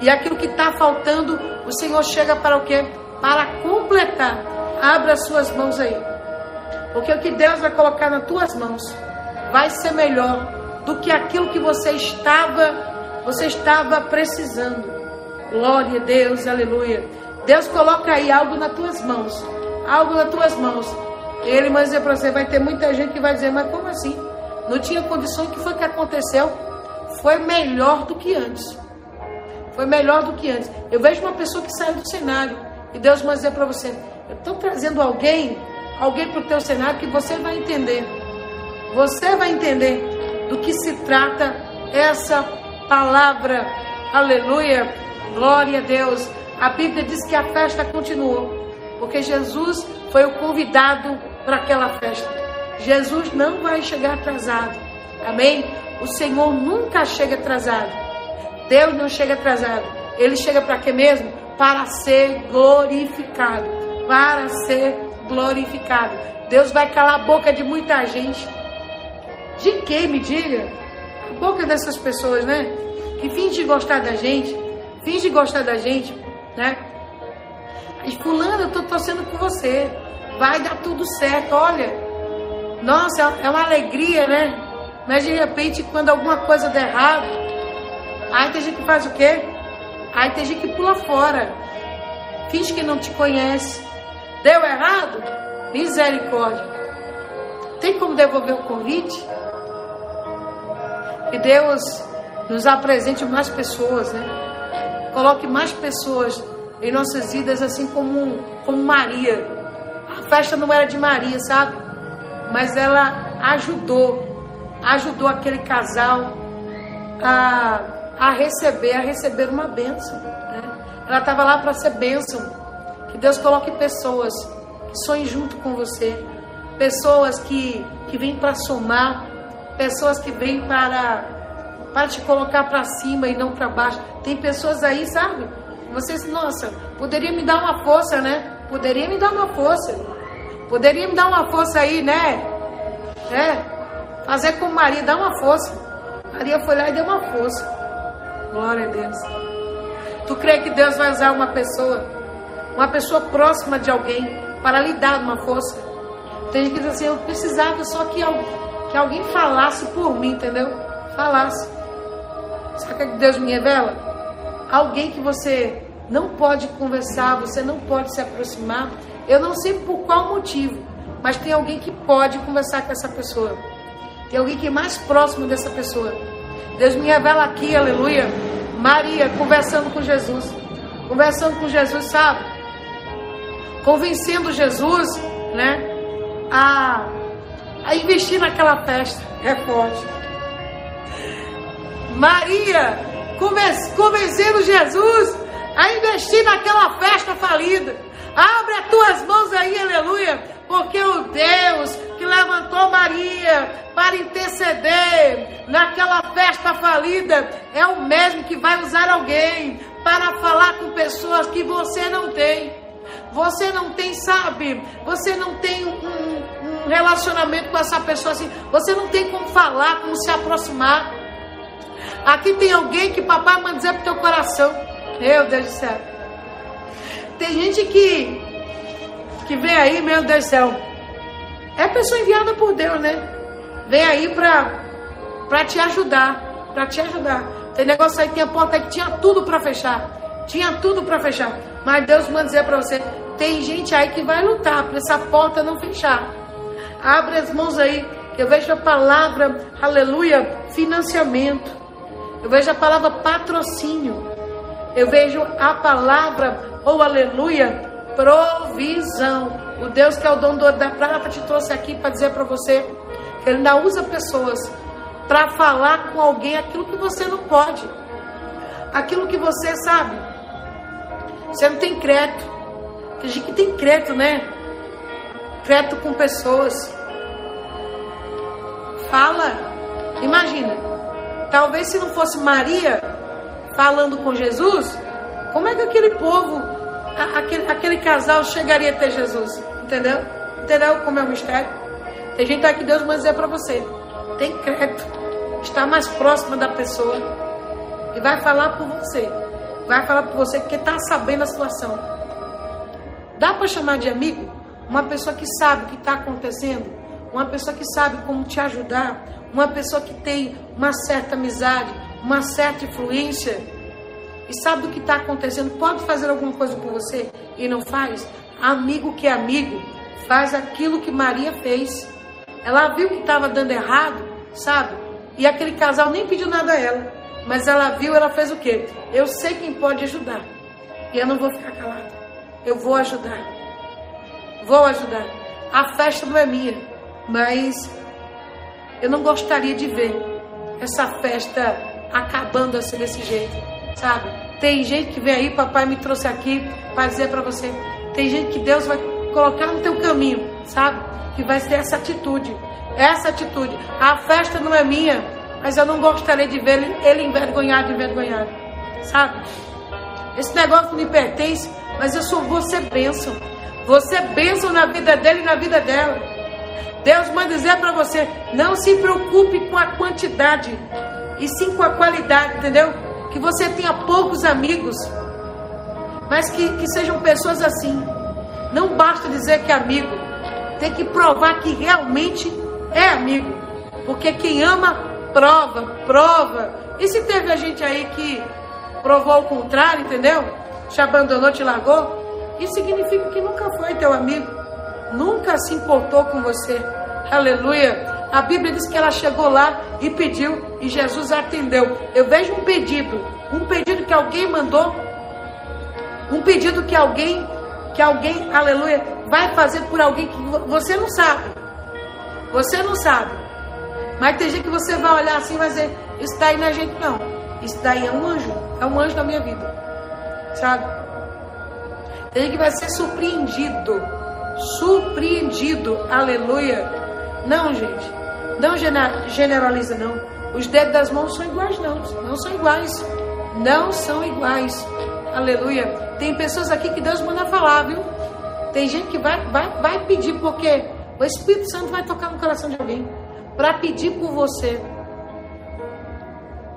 E aquilo que está faltando, o Senhor chega para o quê? Para completar. Abra as suas mãos aí. Porque o que Deus vai colocar nas tuas mãos vai ser melhor do que aquilo que você estava você estava precisando. Glória a Deus, aleluia. Deus coloca aí algo nas tuas mãos algo nas tuas mãos. Ele vai dizer para você, vai ter muita gente que vai dizer, mas como assim? Não tinha condições, o que foi que aconteceu? Foi melhor do que antes. Foi melhor do que antes. Eu vejo uma pessoa que saiu do cenário e Deus vai dizer para você, eu estou trazendo alguém, alguém para o teu cenário que você vai entender. Você vai entender do que se trata essa palavra. Aleluia. Glória a Deus. A Bíblia diz que a festa continuou. Porque Jesus foi o convidado para aquela festa. Jesus não vai chegar atrasado. Amém? O Senhor nunca chega atrasado. Deus não chega atrasado. Ele chega para quê mesmo? Para ser glorificado. Para ser glorificado. Deus vai calar a boca de muita gente. De quem, me diga? A boca dessas pessoas, né? Que finge gostar da gente. Finge gostar da gente, né? E fulano, eu tô torcendo por você. Vai dar tudo certo. Olha, nossa, é uma alegria, né? Mas de repente, quando alguma coisa der errado, aí tem gente que faz o quê? Aí tem gente que pula fora. Finge que não te conhece. Deu errado? Misericórdia. Tem como devolver o convite? Que Deus nos apresente mais pessoas, né? Coloque mais pessoas em nossas vidas, assim como, como Maria. A festa não era de Maria, sabe? Mas ela ajudou, ajudou aquele casal a, a receber, a receber uma bênção. Né? Ela estava lá para ser bênção. Que Deus coloque pessoas que sonhem junto com você, pessoas que, que vêm para somar, pessoas que vêm para, para te colocar para cima e não para baixo. Tem pessoas aí, sabe? Vocês, nossa, poderia me dar uma força, né? Poderia me dar uma força. Poderia me dar uma força aí, né? É. Fazer como Maria, dar uma força. Maria foi lá e deu uma força. Glória a Deus. Tu crê que Deus vai usar uma pessoa, uma pessoa próxima de alguém, para lhe dar uma força? Tem gente que diz assim, eu precisava só que, que alguém falasse por mim, entendeu? Falasse. Sabe o que Deus me revela? Alguém que você não pode conversar, você não pode se aproximar. Eu não sei por qual motivo, mas tem alguém que pode conversar com essa pessoa. Tem alguém que é mais próximo dessa pessoa. Deus me revela aqui, aleluia. Maria conversando com Jesus. Conversando com Jesus, sabe? Convencendo Jesus, né? A, a investir naquela festa. É forte. Maria convencendo Jesus a investir naquela festa falida. Abre as tuas mãos aí, aleluia, porque o Deus que levantou Maria para interceder naquela festa falida é o mesmo que vai usar alguém para falar com pessoas que você não tem. Você não tem, sabe? Você não tem um, um relacionamento com essa pessoa assim. Você não tem como falar, como se aproximar. Aqui tem alguém que papai manda dizer pro teu coração. Meu Deus do céu. Tem gente que que vem aí, meu Deus do céu. É pessoa enviada por Deus, né? Vem aí pra, pra te ajudar. Pra te ajudar. Tem negócio aí, tem a porta que tinha tudo pra fechar. Tinha tudo pra fechar. Mas Deus manda dizer pra você: tem gente aí que vai lutar pra essa porta não fechar. Abre as mãos aí. Eu vejo a palavra, aleluia, financiamento. Eu vejo a palavra patrocínio. Eu vejo a palavra, ou oh, aleluia, provisão. O Deus que é o dono da prata te trouxe aqui para dizer para você que Ele ainda usa pessoas para falar com alguém aquilo que você não pode, aquilo que você sabe. Você não tem crédito. Tem gente que tem crédito, né? Crédito com pessoas. Fala. Imagina. Talvez se não fosse Maria, falando com Jesus, como é que aquele povo, aquele, aquele casal chegaria a ter Jesus? Entendeu? Entendeu como é o mistério? Tem gente aqui que Deus vai dizer para você: tem crédito, está mais próxima da pessoa e vai falar por você. Vai falar por você porque está sabendo a situação. Dá para chamar de amigo uma pessoa que sabe o que está acontecendo, uma pessoa que sabe como te ajudar, uma pessoa que tem uma certa amizade, uma certa influência e sabe do que está acontecendo, pode fazer alguma coisa por você e não faz, amigo que é amigo, faz aquilo que Maria fez. Ela viu que estava dando errado, sabe? E aquele casal nem pediu nada a ela. Mas ela viu, ela fez o quê? Eu sei quem pode ajudar. E eu não vou ficar calada. Eu vou ajudar. Vou ajudar. A festa não é minha, mas eu não gostaria de ver essa festa acabando assim desse jeito, sabe? Tem gente que vem aí, papai me trouxe aqui para dizer para você, tem gente que Deus vai colocar no teu caminho, sabe? Que vai ser essa atitude, essa atitude. A festa não é minha, mas eu não gostaria de ver ele envergonhado, envergonhado, sabe? Esse negócio me pertence, mas eu sou você bênção. Você bênção na vida dele e na vida dela. Deus manda dizer para você: não se preocupe com a quantidade, e sim com a qualidade, entendeu? Que você tenha poucos amigos, mas que, que sejam pessoas assim. Não basta dizer que é amigo, tem que provar que realmente é amigo, porque quem ama, prova, prova. E se teve a gente aí que provou o contrário, entendeu? Te abandonou, te largou, isso significa que nunca foi teu amigo, nunca se importou com você. Aleluia. A Bíblia diz que ela chegou lá e pediu e Jesus atendeu. Eu vejo um pedido, um pedido que alguém mandou, um pedido que alguém, que alguém, aleluia, vai fazer por alguém que você não sabe. Você não sabe. Mas tem gente que você vai olhar assim e vai dizer, isso daí não é gente não. Isso daí é um anjo, é um anjo da minha vida. Sabe? Tem gente que vai ser surpreendido. Surpreendido, aleluia. Não, gente. Não generaliza, não. Os dedos das mãos são iguais, não. Não são iguais. Não são iguais. Aleluia. Tem pessoas aqui que Deus manda falar, viu? Tem gente que vai, vai, vai pedir, porque o Espírito Santo vai tocar no coração de alguém para pedir por você.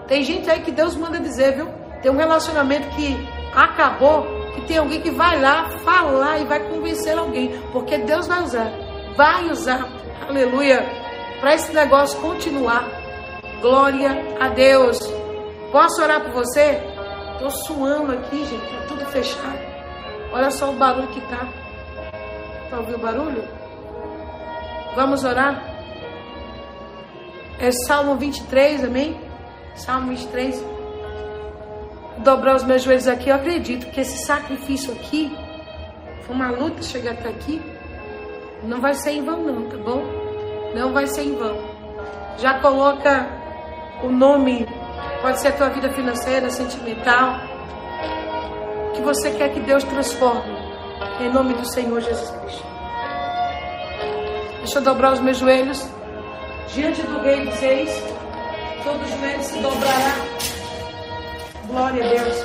Tem gente aí que Deus manda dizer, viu? Tem um relacionamento que acabou, que tem alguém que vai lá falar e vai convencer alguém, porque Deus vai usar, vai usar, aleluia, para esse negócio continuar. Glória a Deus. Posso orar por você? Tô suando aqui, gente, tá tudo fechado. Olha só o barulho que tá. Tá ouvindo o barulho? Vamos orar? É Salmo 23, amém? Salmo 23. Dobrar os meus joelhos aqui, eu acredito que esse sacrifício aqui foi uma luta chegar até aqui. Não vai ser em vão, não, tá bom? Não vai ser em vão. Já coloca o nome, pode ser a tua vida financeira, sentimental, que você quer que Deus transforme, em nome do Senhor Jesus Cristo. Deixa eu dobrar os meus joelhos diante do Rei dos Reis. Todo joelho se dobrará. Glória a Deus.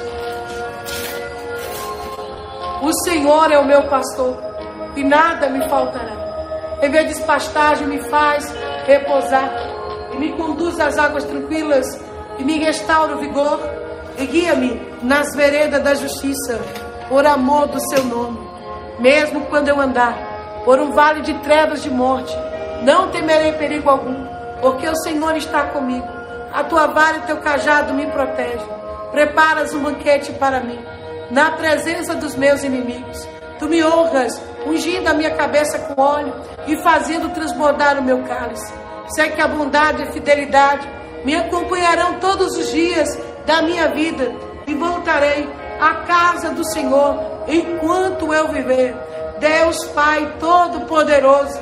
O Senhor é o meu pastor e nada me faltará. Em vez de pastagem, me faz repousar e me conduz às águas tranquilas e me restaura o vigor e guia-me nas veredas da justiça por amor do seu nome. Mesmo quando eu andar por um vale de trevas de morte, não temerei perigo algum, porque o Senhor está comigo. A tua vara e o teu cajado me protegem. Preparas um banquete para mim, na presença dos meus inimigos. Tu me honras, ungindo a minha cabeça com óleo e fazendo transbordar o meu cálice. Sei que a bondade e a fidelidade me acompanharão todos os dias da minha vida e voltarei à casa do Senhor enquanto eu viver. Deus Pai Todo-Poderoso,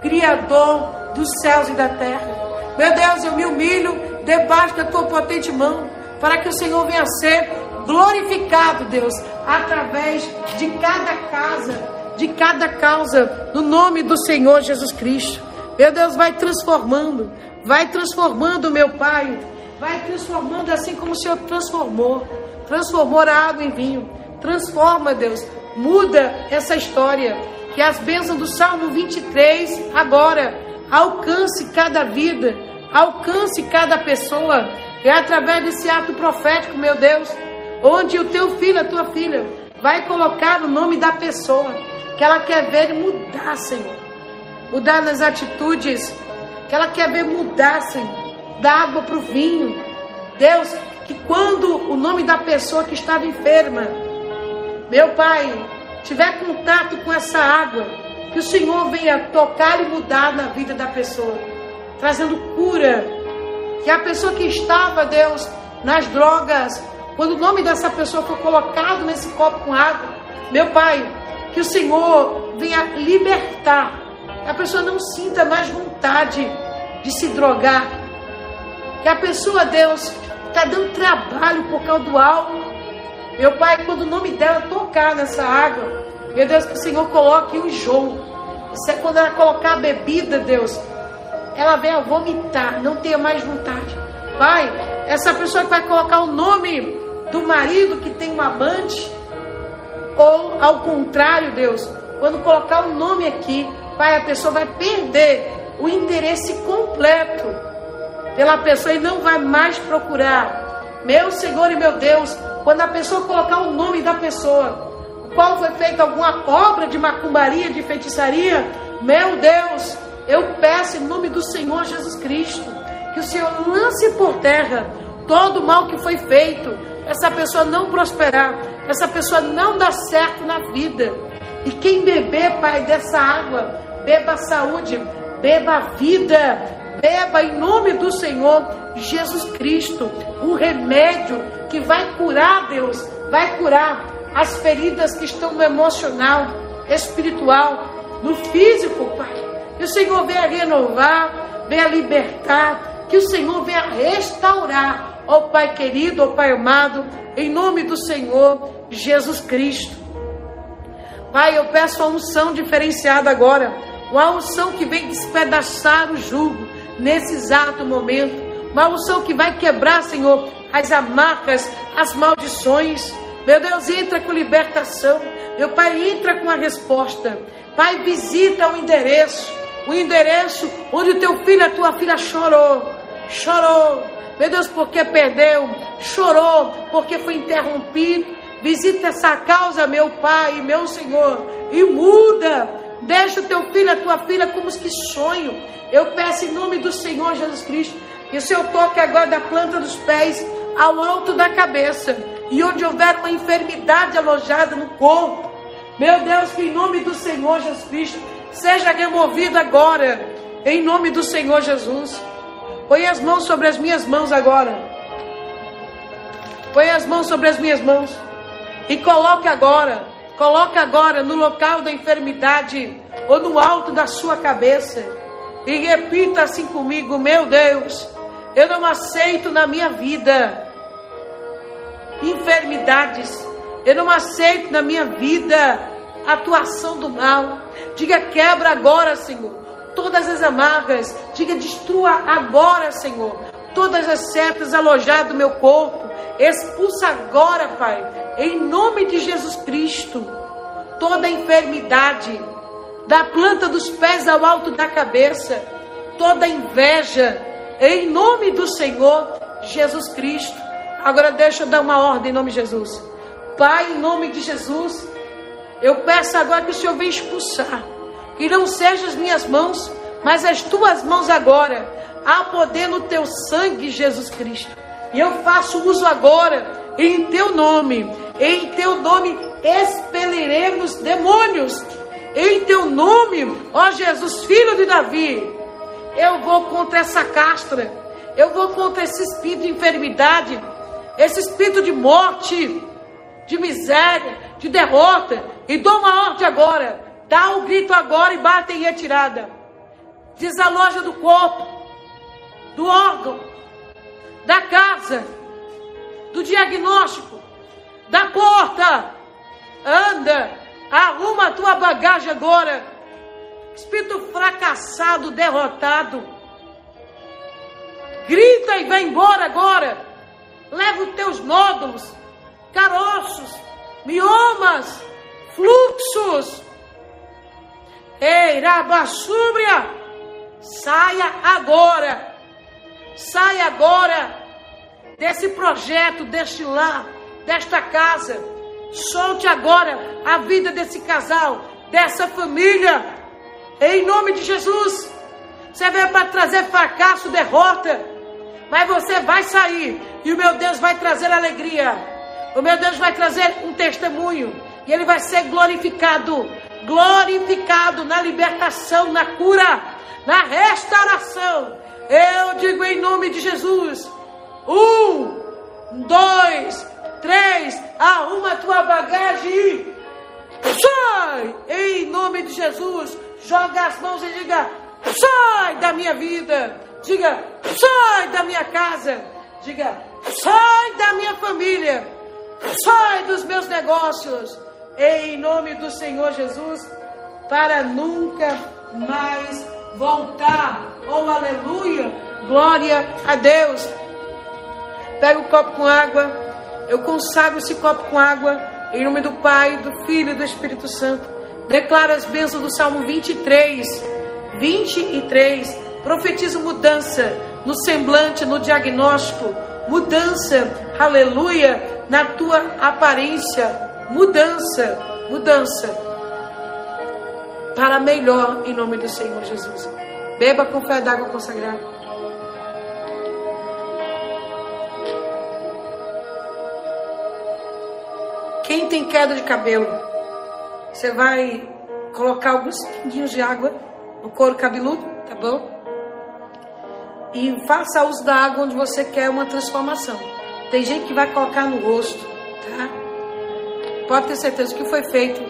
Criador dos céus e da terra. Meu Deus, eu me humilho debaixo da tua potente mão, para que o Senhor venha ser glorificado, Deus, através de cada casa, de cada causa, no nome do Senhor Jesus Cristo. Meu Deus, vai transformando, vai transformando, meu Pai, vai transformando assim como o Senhor transformou, transformou a água em vinho. Transforma, Deus, muda essa história. Que as bênçãos do Salmo 23 agora alcance cada vida, alcance cada pessoa. É através desse ato profético, meu Deus, onde o teu filho, a tua filha, vai colocar o nome da pessoa que ela quer ver mudar, Senhor. Mudar nas atitudes que ela quer ver mudar, Senhor. Da água para o vinho. Deus, que quando o nome da pessoa que estava enferma, meu Pai, tiver contato com essa água, que o Senhor venha tocar e mudar na vida da pessoa, trazendo cura. Que a pessoa que estava, Deus, nas drogas, quando o nome dessa pessoa for colocado nesse copo com água, meu Pai, que o Senhor venha libertar, a pessoa não sinta mais vontade de se drogar, que a pessoa, Deus, está dando trabalho por causa do álcool. Meu Pai, quando o nome dela tocar nessa água, meu Deus, que o Senhor coloque o enjoo. Isso é quando ela colocar a bebida, Deus, ela venha vomitar, não tenha mais vontade. Pai, essa pessoa que vai colocar o nome do marido que tem um amante, ou ao contrário, Deus, quando colocar o nome aqui, Pai, a pessoa vai perder o interesse completo pela pessoa e não vai mais procurar. Meu Senhor e meu Deus, quando a pessoa colocar o nome da pessoa, qual foi feita alguma obra de macumbaria, de feitiçaria, meu Deus, eu peço em nome do Senhor Jesus Cristo, que o Senhor lance por terra todo o mal que foi feito, essa pessoa não prosperar, essa pessoa não dar certo na vida. E quem beber, Pai, dessa água, beba a saúde, beba a vida, beba em nome do Senhor Jesus Cristo, o remédio que vai curar, Deus, vai curar as feridas que estão no emocional, espiritual, no físico, Pai. Que o Senhor venha renovar, venha libertar, que o Senhor venha restaurar, ó Pai querido, ó Pai amado, em nome do Senhor Jesus Cristo. Pai, eu peço a unção diferenciada agora, uma unção que vem despedaçar o jugo nesse exato momento, uma unção que vai quebrar, Senhor, as amarras, as maldições, Meu Deus, entra com libertação. Meu Pai, entra com a resposta. Pai, visita o endereço. O endereço onde o teu filho, a tua filha chorou. Chorou. Meu Deus, porque perdeu. Chorou porque foi interrompido. Visita essa causa, meu Pai, meu Senhor. E muda. Deixa o teu filho, a tua filha, como que sonho. Eu peço em nome do Senhor Jesus Cristo. Que o Senhor toque agora da planta dos pés ao alto da cabeça e onde houver uma enfermidade alojada no corpo, meu Deus, que em nome do Senhor Jesus Cristo seja removido agora, em nome do Senhor Jesus. Põe as mãos sobre as minhas mãos agora. Põe as mãos sobre as minhas mãos e coloque agora, coloque agora no local da enfermidade ou no alto da sua cabeça e repita assim comigo: Meu Deus, eu não aceito na minha vida enfermidades. Eu não aceito na minha vida atuação do mal. Diga quebra agora, Senhor. Todas as amarras. Diga destrua agora, Senhor. Todas as setas alojadas do meu corpo. Expulsa agora, Pai. Em nome de Jesus Cristo. Toda enfermidade. Da planta dos pés ao alto da cabeça. Toda inveja. Em nome do Senhor Jesus Cristo Agora deixa eu dar uma ordem em nome de Jesus. Pai, em nome de Jesus, eu peço agora que o Senhor venha expulsar. Que não sejam as minhas mãos, mas as tuas mãos agora. Há poder no teu sangue, Jesus Cristo. E eu faço uso agora, em teu nome. Em teu nome expeliremos demônios. Em teu nome, ó Jesus, filho de Davi. Eu vou contra essa castra. Eu vou contra esse espírito de enfermidade esse espírito de morte, de miséria, de derrota, e dou uma ordem agora, dá um grito agora e bate em retirada. Desaloja do corpo, do órgão, da casa, do diagnóstico, da porta. Anda, arruma a tua bagagem agora. Espírito fracassado, derrotado. Grita e vai embora agora leva os teus nódulos, caroços, miomas, fluxos. Ei, Rabassúbria, saia agora, saia agora desse projeto, deste lar, desta casa. Solte agora a vida desse casal, dessa família, em nome de Jesus. Você veio para trazer fracasso, derrota mas você vai sair e o meu Deus vai trazer alegria. O meu Deus vai trazer um testemunho e ele vai ser glorificado, glorificado na libertação, na cura, na restauração. Eu digo em nome de Jesus: um, dois, três, arruma a tua bagagem e sai em nome de Jesus. Joga as mãos e diga: sai da minha vida. Diga, sai da minha casa. Diga, sai da minha família. Sai dos meus negócios. Em nome do Senhor Jesus, para nunca mais voltar. Oh, aleluia. Glória a Deus. Pega o copo com água. Eu consagro esse copo com água. Em nome do Pai, do Filho e do Espírito Santo. Declara as bênçãos do Salmo 23. 23 Profetizo mudança no semblante, no diagnóstico, mudança, aleluia, na tua aparência, mudança, mudança para melhor em nome do Senhor Jesus. Beba com fé d'água consagrada. Quem tem queda de cabelo, você vai colocar alguns pinguinhos de água no couro cabeludo, tá bom? e faça uso da água onde você quer uma transformação. Tem gente que vai colocar no rosto, tá? Pode ter certeza que foi feito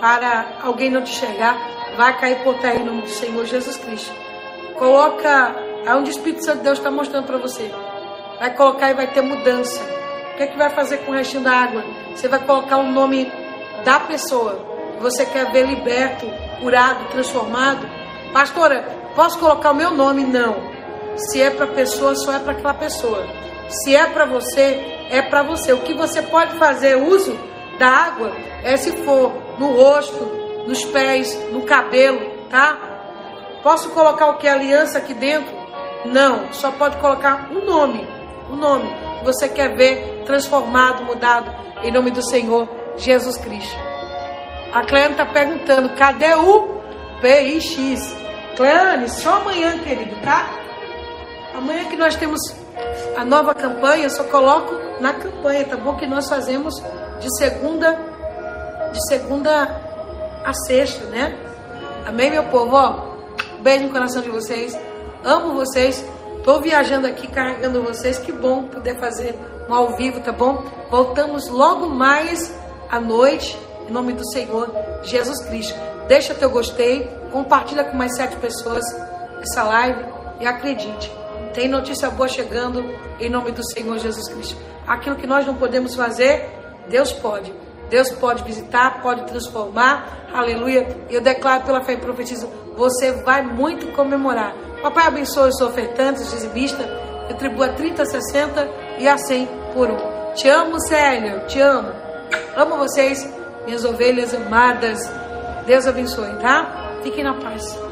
para alguém não te enxergar vai cair por terra em nome do Senhor Jesus Cristo. Coloca aonde o Espírito Santo de Deus está mostrando para você. Vai colocar e vai ter mudança. O que é que vai fazer com o restinho da água? Você vai colocar o nome da pessoa você quer ver liberto, curado, transformado. Pastora, posso colocar o meu nome? Não. Se é para pessoa, só é para aquela pessoa. Se é para você, é para você. O que você pode fazer uso da água é se for no rosto, nos pés, no cabelo, tá? Posso colocar o que? Aliança aqui dentro? Não, só pode colocar um nome. Um nome. Você quer ver transformado, mudado, em nome do Senhor Jesus Cristo. A Cleane está perguntando: cadê o PIX? Cleane, só amanhã, querido, tá? Amanhã que nós temos a nova campanha, eu só coloco na campanha, tá bom? Que nós fazemos de segunda, de segunda a sexta, né? Amém, meu povo? Ó, beijo no coração de vocês. Amo vocês. Estou viajando aqui carregando vocês. Que bom poder fazer um ao vivo, tá bom? Voltamos logo mais à noite, em nome do Senhor Jesus Cristo. Deixa teu gostei, compartilha com mais sete pessoas essa live e acredite. Tem notícia boa chegando em nome do Senhor Jesus Cristo. Aquilo que nós não podemos fazer, Deus pode. Deus pode visitar, pode transformar. Aleluia. Eu declaro pela fé e profetizo, você vai muito comemorar. Papai abençoe os ofertantes, os dizimistas, retribua 30, 60 e a 100 por um. Te amo, Célio, te amo. Amo vocês, minhas ovelhas amadas. Deus abençoe, tá? Fiquem na paz.